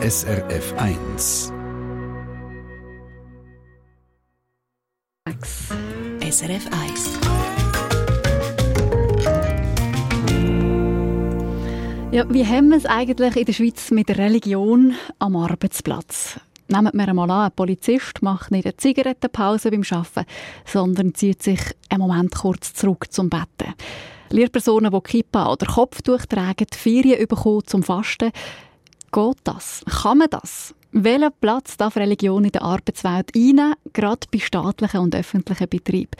SRF 1. SRF 1. Ja, wie haben wir es eigentlich in der Schweiz mit der Religion am Arbeitsplatz? Nehmen wir einmal an, ein Polizist macht nicht eine Zigarettenpause beim Arbeiten, sondern zieht sich einen Moment kurz zurück zum Betten. Lehrpersonen, die Kippa oder Kopftuch tragen, die Ferien bekommen zum Fasten. Geht das? Kann man das? Welchen Platz darf Religion in der Arbeitswelt einnehmen, gerade bei staatlichen und öffentlichen Betrieben?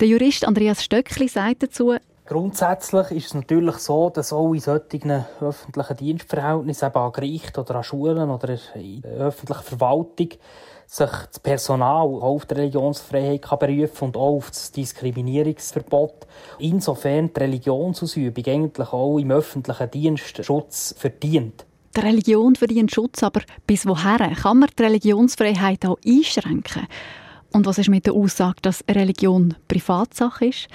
Der Jurist Andreas Stöckli sagt dazu, Grundsätzlich ist es natürlich so, dass auch in solchen öffentlichen Dienstverhältnissen, eben an Gerichten oder an Schulen oder in der öffentlichen Verwaltung, sich das Personal auf die Religionsfreiheit kann berufen und auch auf das Diskriminierungsverbot. Insofern die Religionsausübung eigentlich auch im öffentlichen Dienst Schutz verdient. Die Religion verdient Schutz, aber bis woher kann man die Religionsfreiheit auch einschränken? Und was ist mit der Aussage, dass Religion Privatsache ist?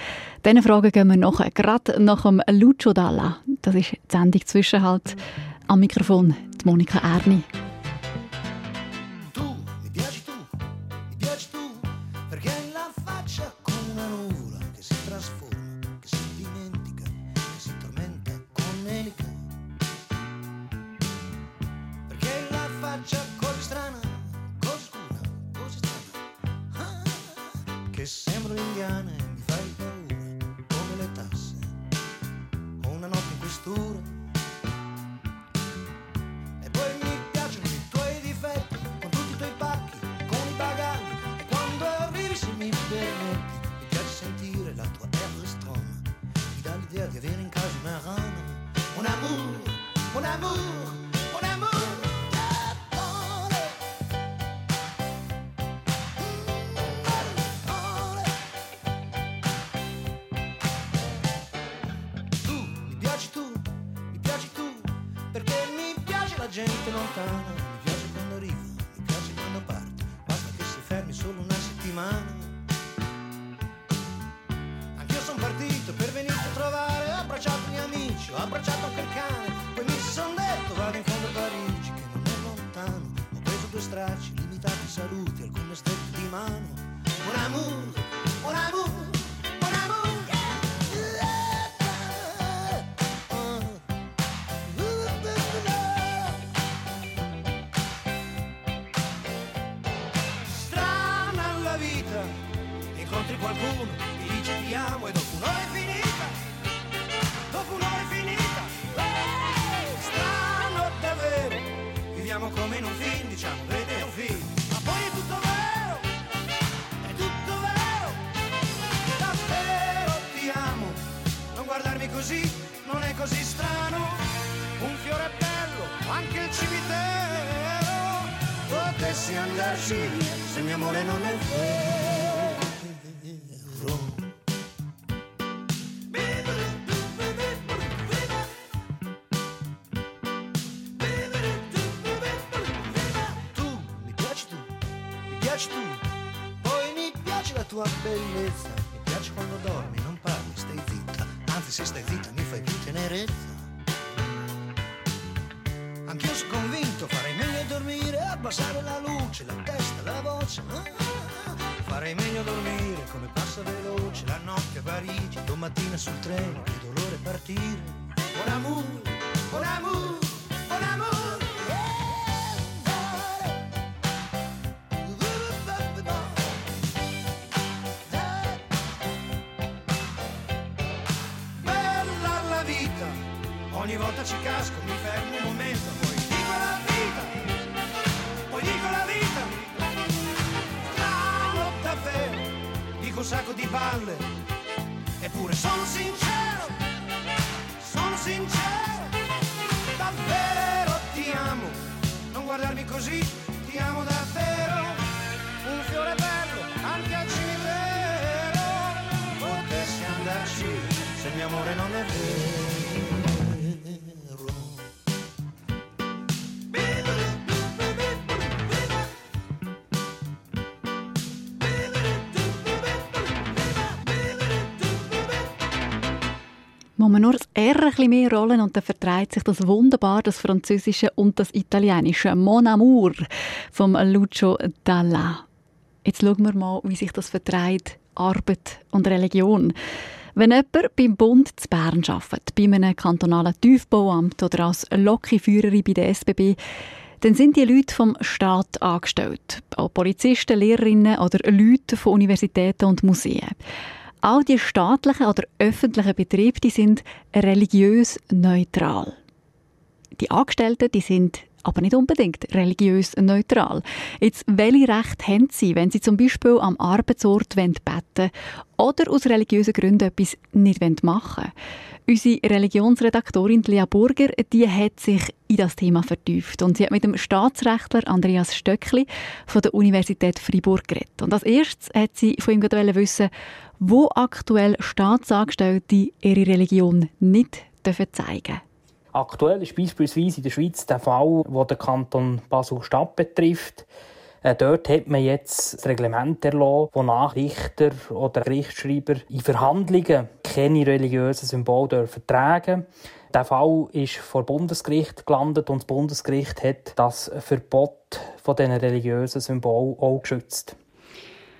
Diesen Fragen gehen wir nachher, gerade nach dem Lucio Dalla. Das ist die Sendung Zwischenhalt. Am Mikrofon die Monika Erni. di avere in casa una rana. Un amour, un amour, un amour. Tu, mi piaci tu, mi piaci tu, perché mi piace la gente lontana. amore non è vero. Tu mi piaci tu, mi piaci tu, poi mi piace la tua bellezza. Parigi, domattina sul treno, che dolore partire. Buon amore, buon amore, buon amore. Bella la vita, ogni volta ci casco, mi fermo un momento, poi dico la vita, poi dico la vita. La lotta vera, dico un sacco di palle pure, sono sincero, sono sincero, davvero ti amo, non guardarmi così, ti amo davvero, un fiore bello, anche al cimitero, potessi andarci se il mio amore non è vero. Muss man nur das R ein bisschen mehr rollen und dann vertreibt sich das wunderbar, das Französische und das Italienische. Mon Amour vom Lucio Dalla. Jetzt schauen wir mal, wie sich das vertreibt, Arbeit und Religion. Wenn jemand beim Bund zu Bern arbeitet, bei einem kantonalen Tiefbauamt oder als Lokführerin bei der SBB, dann sind die Leute vom Staat angestellt. Auch Polizisten, Lehrerinnen oder Leute von Universitäten und Museen. All die staatlichen oder öffentlichen Betriebe die sind religiös neutral. Die Angestellten die sind aber nicht unbedingt religiös neutral. Jetzt, welche Rechte haben sie, wenn sie zum Beispiel am Arbeitsort beten oder aus religiösen Gründen etwas nicht machen wollen? Unsere Religionsredaktorin Lea Burger die hat sich in das Thema vertieft und sie hat mit dem Staatsrechtler Andreas Stöckli von der Universität Freiburg geredet. Und als erstes hat sie von ihm wissen, wo aktuell Staatsangestellte ihre Religion nicht zeigen dürfen. Aktuell ist beispielsweise in der Schweiz der Fall, der den Kanton Basel-Stadt betrifft. Äh, dort hat man jetzt das Reglement erlassen, wonach Richter oder Gerichtsschreiber in Verhandlungen keine religiösen Symbole dürfen tragen Der Fall ist vor Bundesgericht gelandet und das Bundesgericht hat das Verbot von diesen religiösen Symbolen auch geschützt.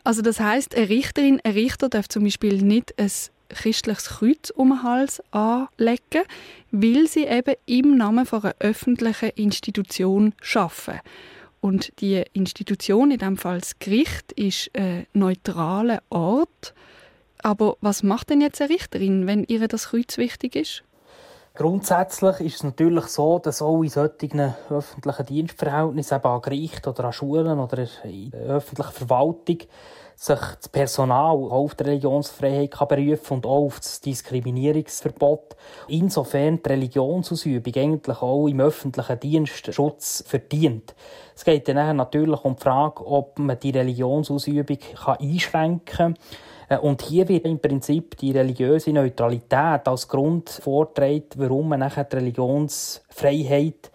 Also das heißt, eine Richterin, ein Richter darf zum Beispiel nicht ein christliches Kreuz um den Hals anlegen, weil sie eben im Namen von einer öffentlichen Institution arbeiten. Und die Institution, in diesem Fall das Gericht, ist ein neutraler Ort. Aber was macht denn jetzt eine Richterin, wenn ihr das Kreuz wichtig ist? Grundsätzlich ist es natürlich so, dass auch in solchen öffentlichen Dienstverhältnissen, eben an Gerichten oder an Schulen oder in der öffentlichen Verwaltung, sich das Personal auf die Religionsfreiheit kann berufen und auch auf das Diskriminierungsverbot. Insofern die Religionsausübung eigentlich auch im öffentlichen Dienst Schutz verdient. Es geht dann natürlich um die Frage, ob man die Religionsausübung einschränken kann. Äh, und hier wird im Prinzip die religiöse Neutralität als Grund vorgetragen, warum man nachher die Religionsfreiheit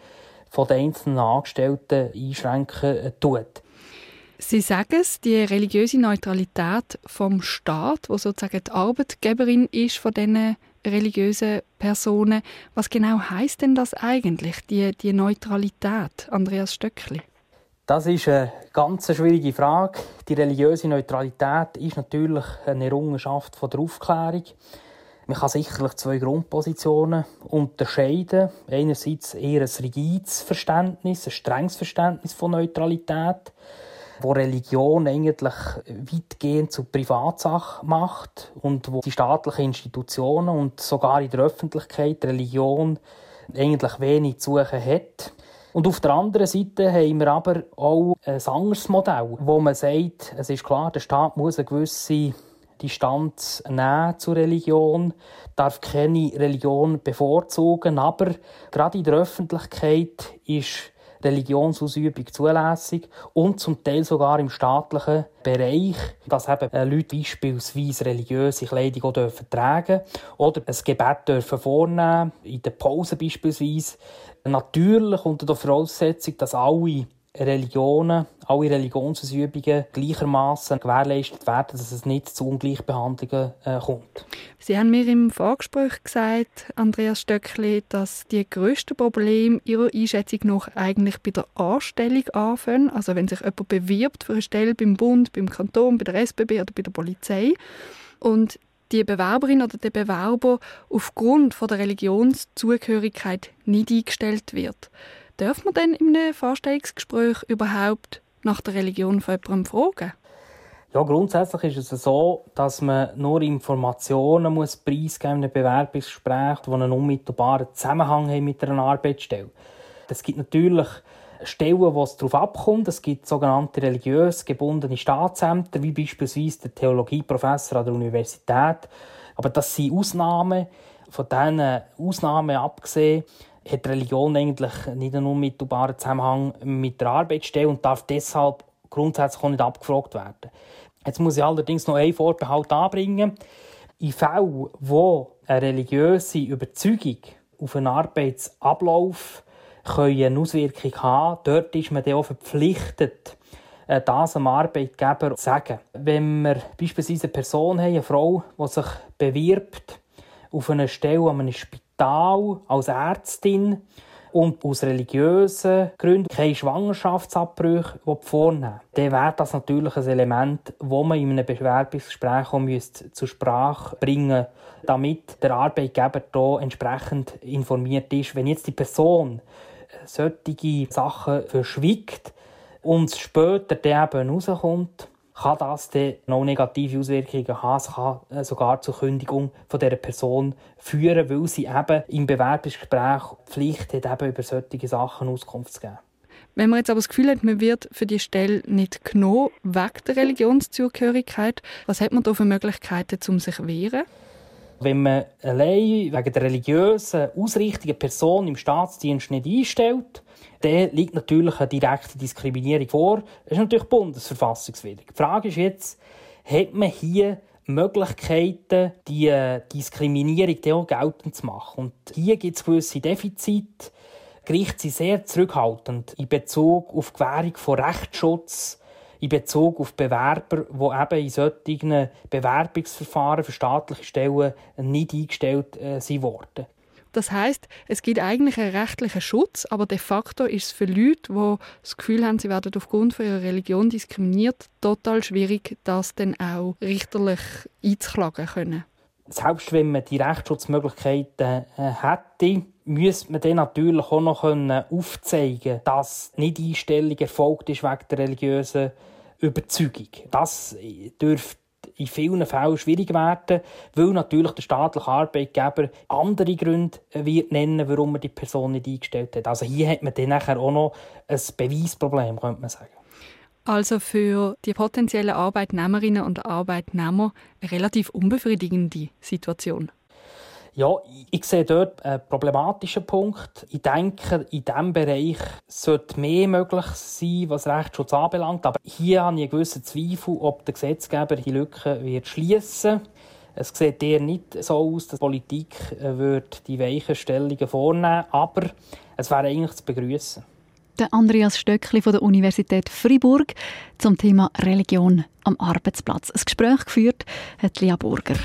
von den einzelnen Angestellten einschränken äh, tut. Sie sagen es, die religiöse Neutralität vom Staat, wo sozusagen die Arbeitgeberin ist von diesen religiösen Personen. Was genau heißt denn das eigentlich, die, die Neutralität, Andreas Stöckli? Das ist eine ganz schwierige Frage. Die religiöse Neutralität ist natürlich eine Errungenschaft der Aufklärung. Man kann sicherlich zwei Grundpositionen unterscheiden. Einerseits eher ein rigides Verständnis, ein strenges Verständnis von Neutralität wo Religion eigentlich weitgehend zu Privatsache macht und wo die staatlichen Institutionen und sogar in der Öffentlichkeit Religion eigentlich wenig zu suchen hat. Und auf der anderen Seite haben wir aber auch ein anderes Modell, wo man sagt, es ist klar, der Staat muss eine gewisse Distanz nehmen zur Religion, darf keine Religion bevorzugen, aber gerade in der Öffentlichkeit ist Religionsausübung zulässig und zum Teil sogar im staatlichen Bereich, dass eben äh, Leute beispielsweise religiöse Kleidung auch dürfen tragen oder ein Gebet dürfen vornehmen, in der Pause beispielsweise. Natürlich unter der Voraussetzung, dass alle Religionen, alle Religionsausübungen gleichermaßen gewährleistet werden, dass es nicht zu Ungleichbehandlungen äh, kommt. Sie haben mir im Vorgespräch gesagt, Andreas Stöckli, dass die grössten Probleme Ihrer Einschätzung nach eigentlich bei der Anstellung anfangen. Also wenn sich jemand bewirbt für eine Stelle beim Bund, beim Kanton, bei der SBB oder bei der Polizei und die Bewerberin oder der Bewerber aufgrund von der Religionszugehörigkeit nicht eingestellt wird. Darf man denn in einem Vorstellungsgespräch überhaupt nach der Religion von jemandem fragen? Ja, grundsätzlich ist es so, dass man nur Informationen muss preisgeben in einem Bewerbungsgespräch, die einen unmittelbaren Zusammenhang haben mit einer Arbeitsstelle. Es gibt natürlich Stellen, wo es darauf abkommt. Es gibt sogenannte religiös gebundene Staatsämter, wie beispielsweise der Theologieprofessor an der Universität. Aber das sind Ausnahmen. Von diesen Ausnahmen abgesehen hat Religion eigentlich nicht einen unmittelbaren Zusammenhang mit der Arbeitsstelle und darf deshalb grundsätzlich auch nicht abgefragt werden. Jetzt muss ich allerdings noch einen Vorbehalt anbringen. In Fällen, wo eine religiöse Überzeugung auf einen Arbeitsablauf eine Auswirkung haben dort ist man dann auch verpflichtet, äh, das am Arbeitgeber zu sagen. Wenn wir beispielsweise eine Person haben, eine Frau, die sich bewirbt auf einer Stelle an einem Spital als Ärztin und aus religiösen Gründen keine Schwangerschaftsabbrüche vornehmen dann wäre das natürlich ein Element, das man in einem Bewerbungsgespräch zur Sprache bringen müsste, damit der Arbeitgeber hier entsprechend informiert ist. Wenn jetzt die Person solche Sachen verschwiegt und es später dann eben rauskommt, kann das dann noch negative Auswirkungen haben. Es kann äh, sogar zur Kündigung von dieser Person führen, weil sie eben im Bewerbungsgespräch Pflicht hat, eben über solche Sachen Auskunft zu geben. Wenn man jetzt aber das Gefühl hat, man wird für die Stelle nicht genommen wegen der Religionszugehörigkeit, was hat man da für Möglichkeiten, um sich zu wehren? Wenn man allein wegen der religiösen Ausrichtung eine Person im Staatsdienst nicht einstellt, dann liegt natürlich eine direkte Diskriminierung vor. Das ist natürlich bundesverfassungswidrig. Die Frage ist jetzt, hat man hier Möglichkeiten, die äh, Diskriminierung auch geltend zu machen? Und hier gibt es gewisse Defizite. Gerichte sind sehr zurückhaltend in Bezug auf die Gewährung von Rechtsschutz in Bezug auf Bewerber, die eben in solchen Bewerbungsverfahren für staatliche Stellen nicht eingestellt äh, sind. Das heißt, es gibt eigentlich einen rechtlichen Schutz, aber de facto ist es für Leute, die das Gefühl haben, sie werden aufgrund ihrer Religion diskriminiert, total schwierig, das dann auch richterlich einzuklagen können. Selbst wenn man die Rechtsschutzmöglichkeiten äh, hätte, müsste man dann natürlich auch noch aufzeigen dass nicht Einstellung erfolgt ist wegen der religiösen Überzeugung. Das dürfte in vielen Fällen schwierig werden, weil natürlich der staatliche Arbeitgeber andere Gründe wird nennen, warum er die Person nicht eingestellt hat. Also hier hat man dann auch noch ein Beweisproblem, könnte man sagen. Also für die potenziellen Arbeitnehmerinnen und Arbeitnehmer eine relativ unbefriedigende Situation. Ja, ich sehe dort einen problematischen Punkt. Ich denke, in diesem Bereich sollte mehr möglich sein, was Rechtsschutz anbelangt. Aber hier habe ich einen gewissen Zweifel, ob der Gesetzgeber die Lücke wird schließen es sieht eher nicht so aus, dass die Politik äh, die Weichenstellungen vornehmen Aber es wäre eigentlich zu begrüßen. Der Andreas Stöckli von der Universität Fribourg zum Thema Religion am Arbeitsplatz. Ein Gespräch geführt hat Lia Burger.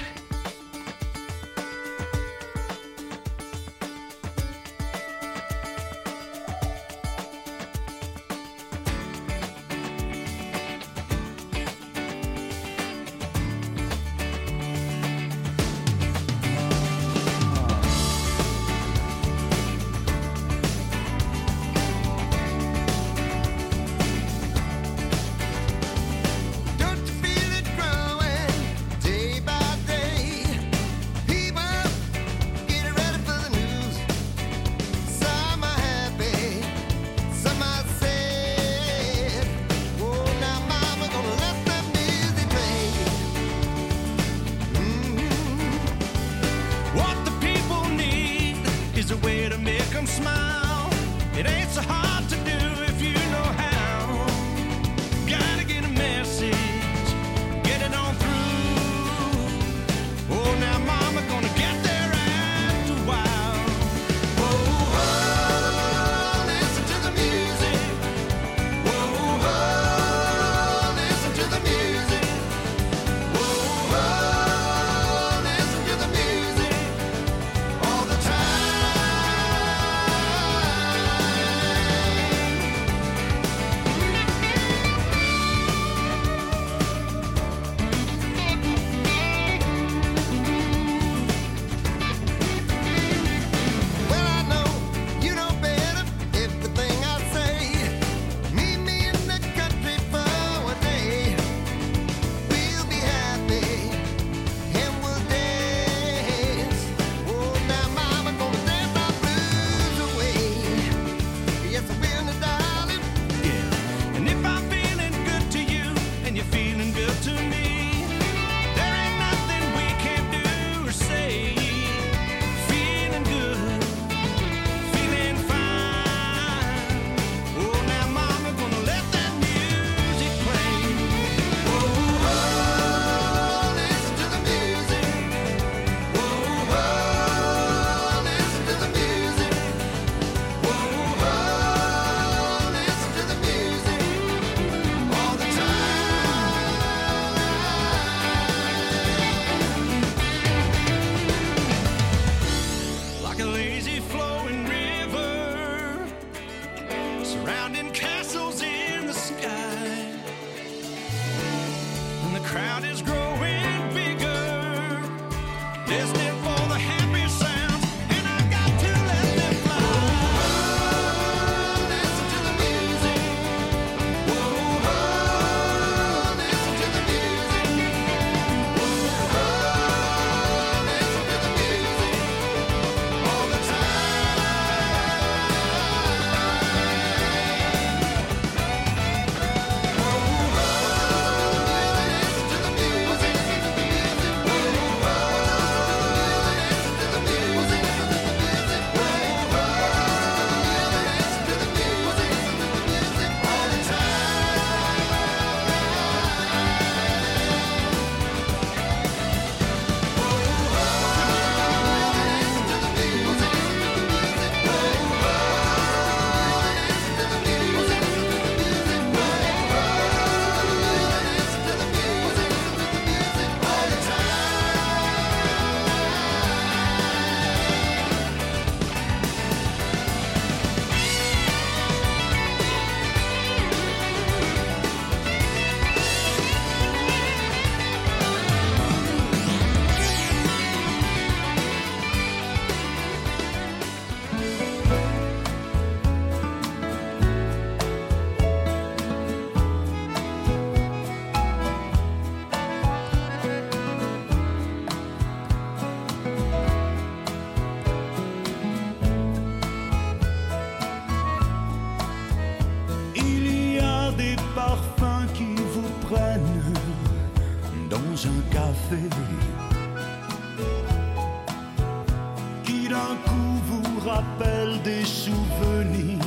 Souvenirs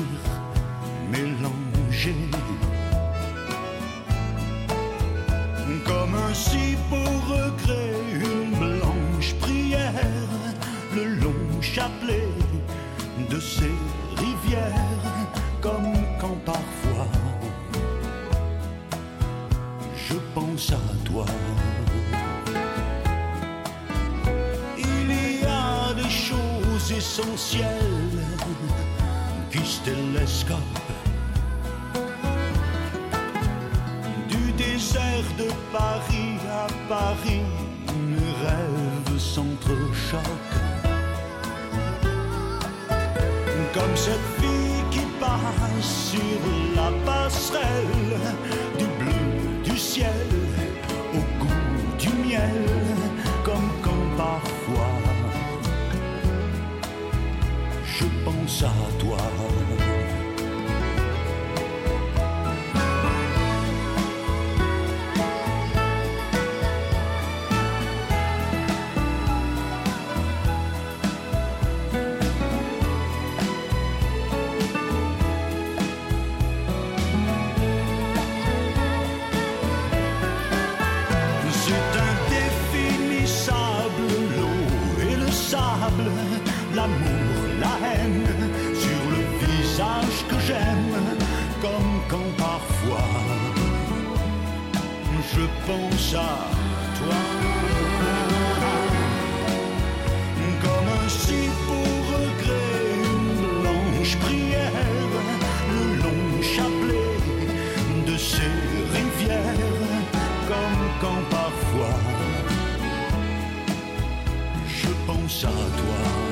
mélangés. Comme un si beau regret, une blanche prière, le long chapelet de ces rivières, comme quand parfois je pense à toi. Il du désert de Paris à Paris, mes rêves s'entrechoquent. Comme cette fille qui passe sur la passerelle du bleu du ciel au goût du miel, comme quand parfois je pense à toi. L'amour, la haine sur le visage que j'aime, comme quand parfois je pense à toi. Comme un si beau regret, une blanche prière, le long chapelet de ces rivières, comme quand parfois à toi.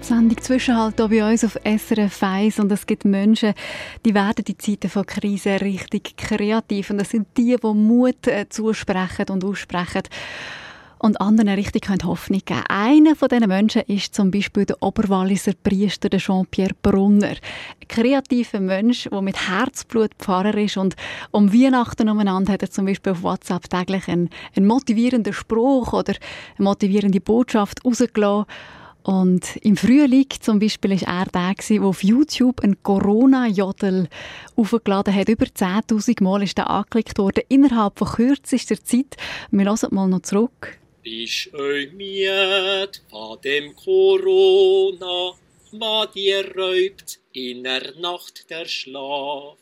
Sendung Zwischenhalt hier bei uns auf SRF 1 und es gibt Menschen, die werden die Zeiten von Krise richtig kreativ und das sind die, die Mut äh, zusprechen und aussprechen und anderen richtig können Hoffnung geben Einer von diesen Menschen ist zum Beispiel der Oberwalliser Priester der Jean-Pierre Brunner. Ein kreativer Mensch, der mit Herzblut Pfarrer ist und um Weihnachten umeinander hat er zum Beispiel auf WhatsApp täglich einen, einen motivierenden Spruch oder eine motivierende Botschaft rausgelassen. Und im Frühling zum Beispiel ist er der, der auf YouTube einen Corona-Jodel aufgeladen hat. Über 10'000 Mal ist er angeklickt worden, innerhalb von kürzester Zeit. Wir hören mal noch zurück. Miet von dem Corona, was dir räubt in der Nacht der Schlaf.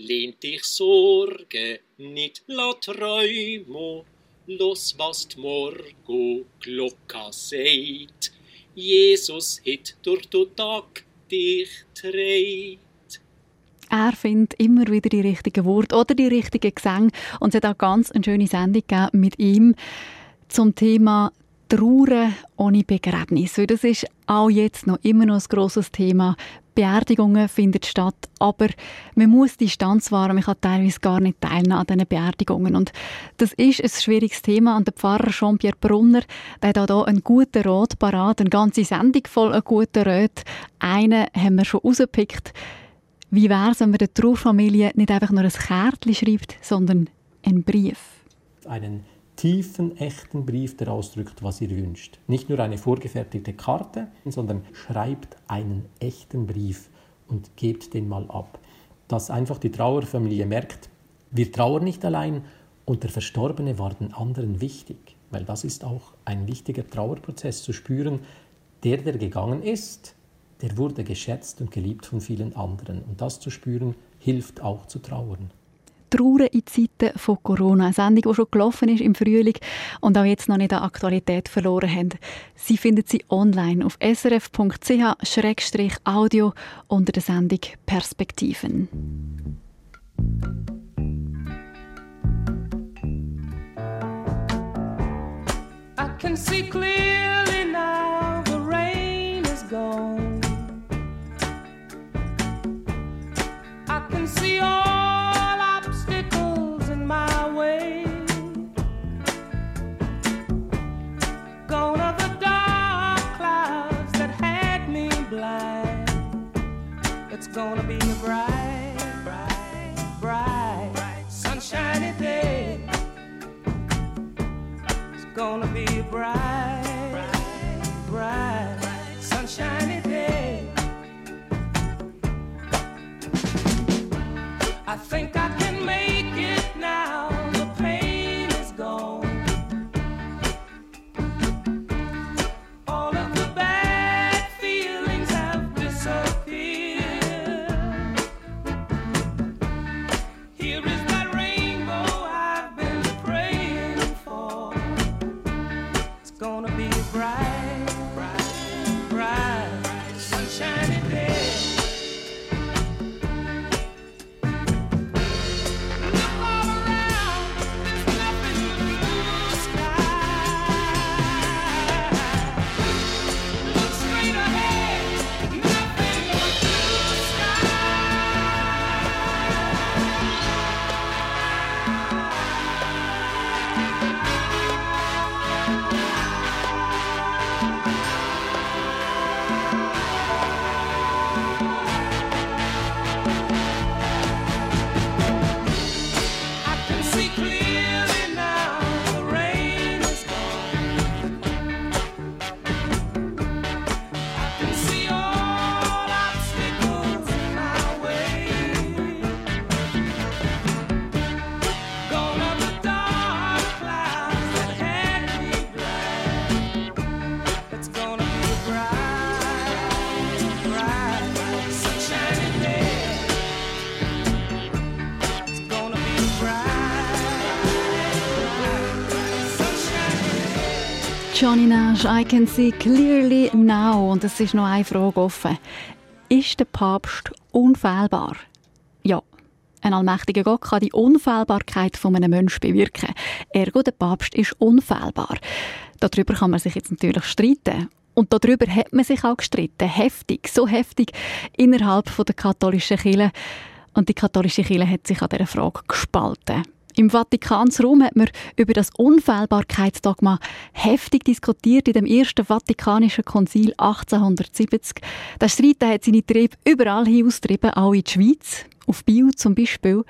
lehnt dich Sorge nicht la Träumo, los was morgo Glocka seht. Jesus het durch den Tag dich treit. Er findet immer wieder die richtigen Worte oder die richtigen Gesänge. Und es hat auch ganz eine schöne Sendung mit ihm zum Thema Trauern ohne Begräbnis. Weil das ist auch jetzt noch immer noch ein grosses Thema. Beerdigungen finden statt, aber man muss Distanz wahren. Man kann teilweise gar nicht teilnehmen an diesen Beerdigungen. Und das ist ein schwieriges Thema. Und der Pfarrer Jean-Pierre Brunner der hat auch hier einen guten Rat parat, eine ganze Sendung voll guter Rat. Einen haben wir schon rausgepickt. Wie wäre es, wenn man der Trauerfamilie nicht einfach nur ein Kärtchen schreibt, sondern einen Brief? Einen tiefen, echten Brief, der ausdrückt, was ihr wünscht. Nicht nur eine vorgefertigte Karte, sondern schreibt einen echten Brief und gebt den mal ab. Dass einfach die Trauerfamilie merkt, wir trauern nicht allein und der Verstorbene war den anderen wichtig. Weil das ist auch ein wichtiger Trauerprozess, zu spüren, der, der gegangen ist, der wurde geschätzt und geliebt von vielen anderen. Und das zu spüren, hilft auch zu trauern. Trauern in Zeiten von Corona. Eine Sendung, die schon gelaufen ist im Frühling und auch jetzt noch nicht an Aktualität verloren hat. Sie finden sie online auf srf.ch-audio unter der Sendung Perspektiven. I can see clearly gonna be a bright, bright, sunshiny day. I think I can I can Johnny Nash, I can see clearly now. Und es ist noch eine Frage offen. Ist der Papst unfehlbar? Ja. Ein allmächtiger Gott kann die Unfehlbarkeit von einem Menschen bewirken. Ergo, der Papst ist unfehlbar. Darüber kann man sich jetzt natürlich streiten. Und darüber hat man sich auch gestritten. Heftig, so heftig innerhalb der katholischen Kirche. Und die katholische Kirche hat sich an dieser Frage gespalten. Im Vatikansraum hat man über das Unfehlbarkeitsdogma heftig diskutiert in dem ersten Vatikanischen Konzil 1870. Der Streit der hat seine Triebe überall hin austrieben, auch in die Schweiz, auf Bio zum Beispiel.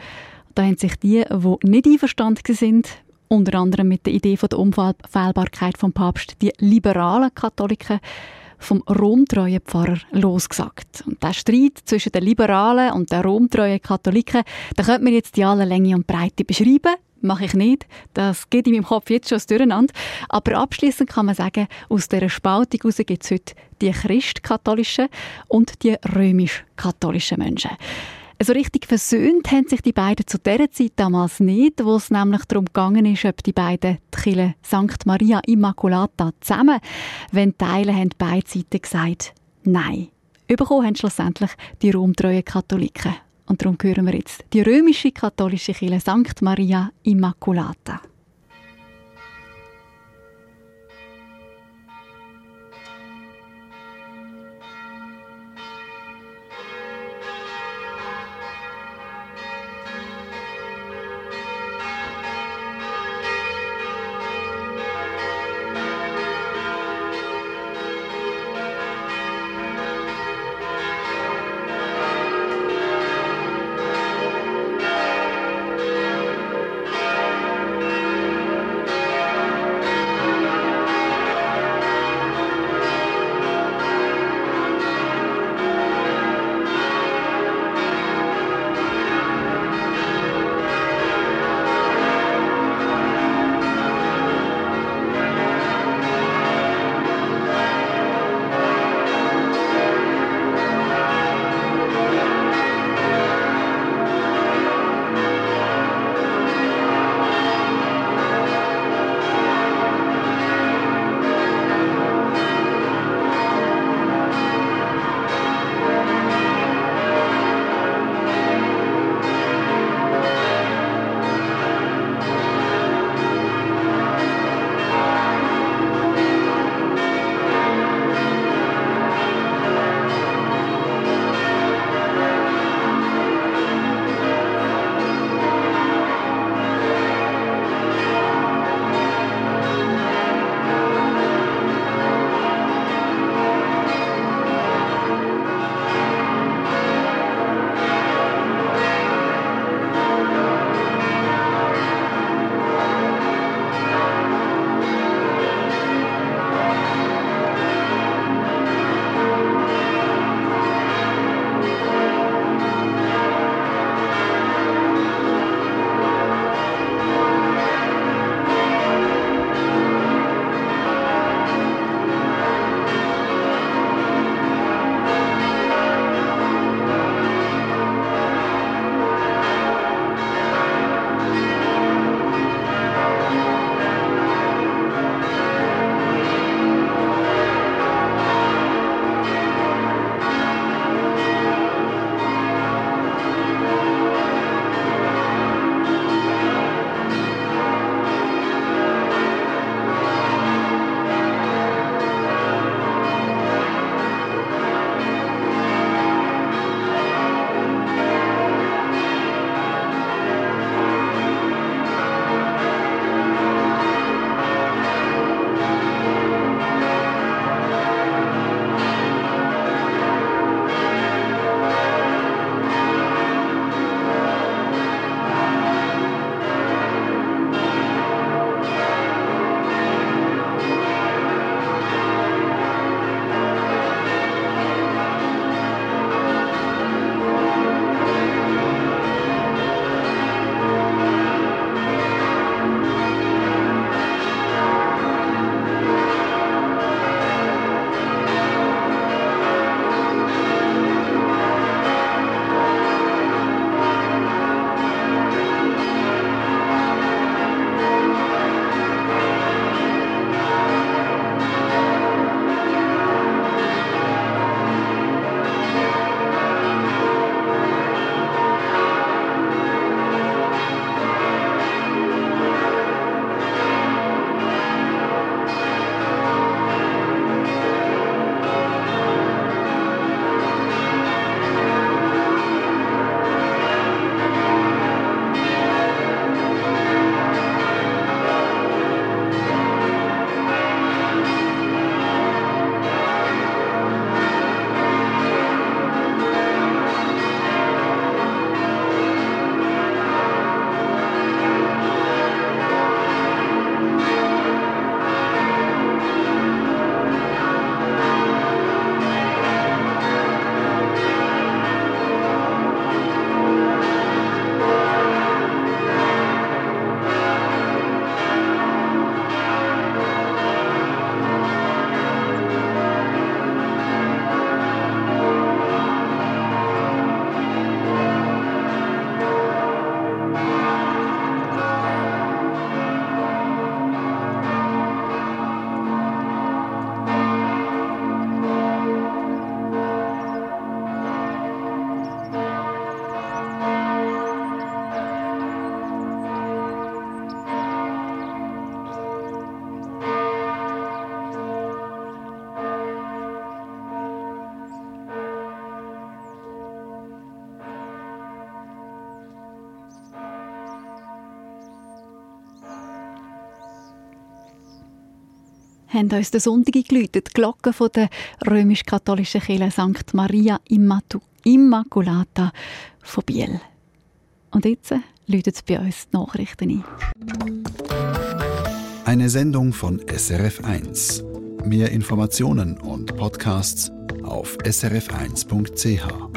Da haben sich die, die nicht einverstanden sind, unter anderem mit der Idee der Unfehlbarkeit vom Papst, die liberalen Katholiken, vom romtreuen Pfarrer losgesagt. Und der Streit zwischen den liberalen und den romtreuen Katholiken, da könnte man jetzt die alle Länge und Breite beschreiben. Mache ich nicht. Das geht in meinem Kopf jetzt schon durcheinander. Aber abschließend kann man sagen, aus dieser Spaltung heraus gibt es heute die christkatholischen und die römisch-katholischen Menschen. So richtig versöhnt haben sich die beiden zu dieser Zeit damals nicht, wo es nämlich darum gegangen ist, ob die beiden die Kirche St. Maria Immaculata zusammen wenn teilen, haben beide Seiten gesagt, nein. Überkommen haben schlussendlich die romtreuen Katholiken. Und darum hören wir jetzt die römische katholische Kirche St. Maria Immaculata. Haben uns den Sonntag geläutet, die Glocken der römisch-katholischen Kirche St. Maria Immaculata von Biel. Und jetzt läutet es bei uns die Nachrichten ein. Eine Sendung von SRF1. Mehr Informationen und Podcasts auf srf1.ch.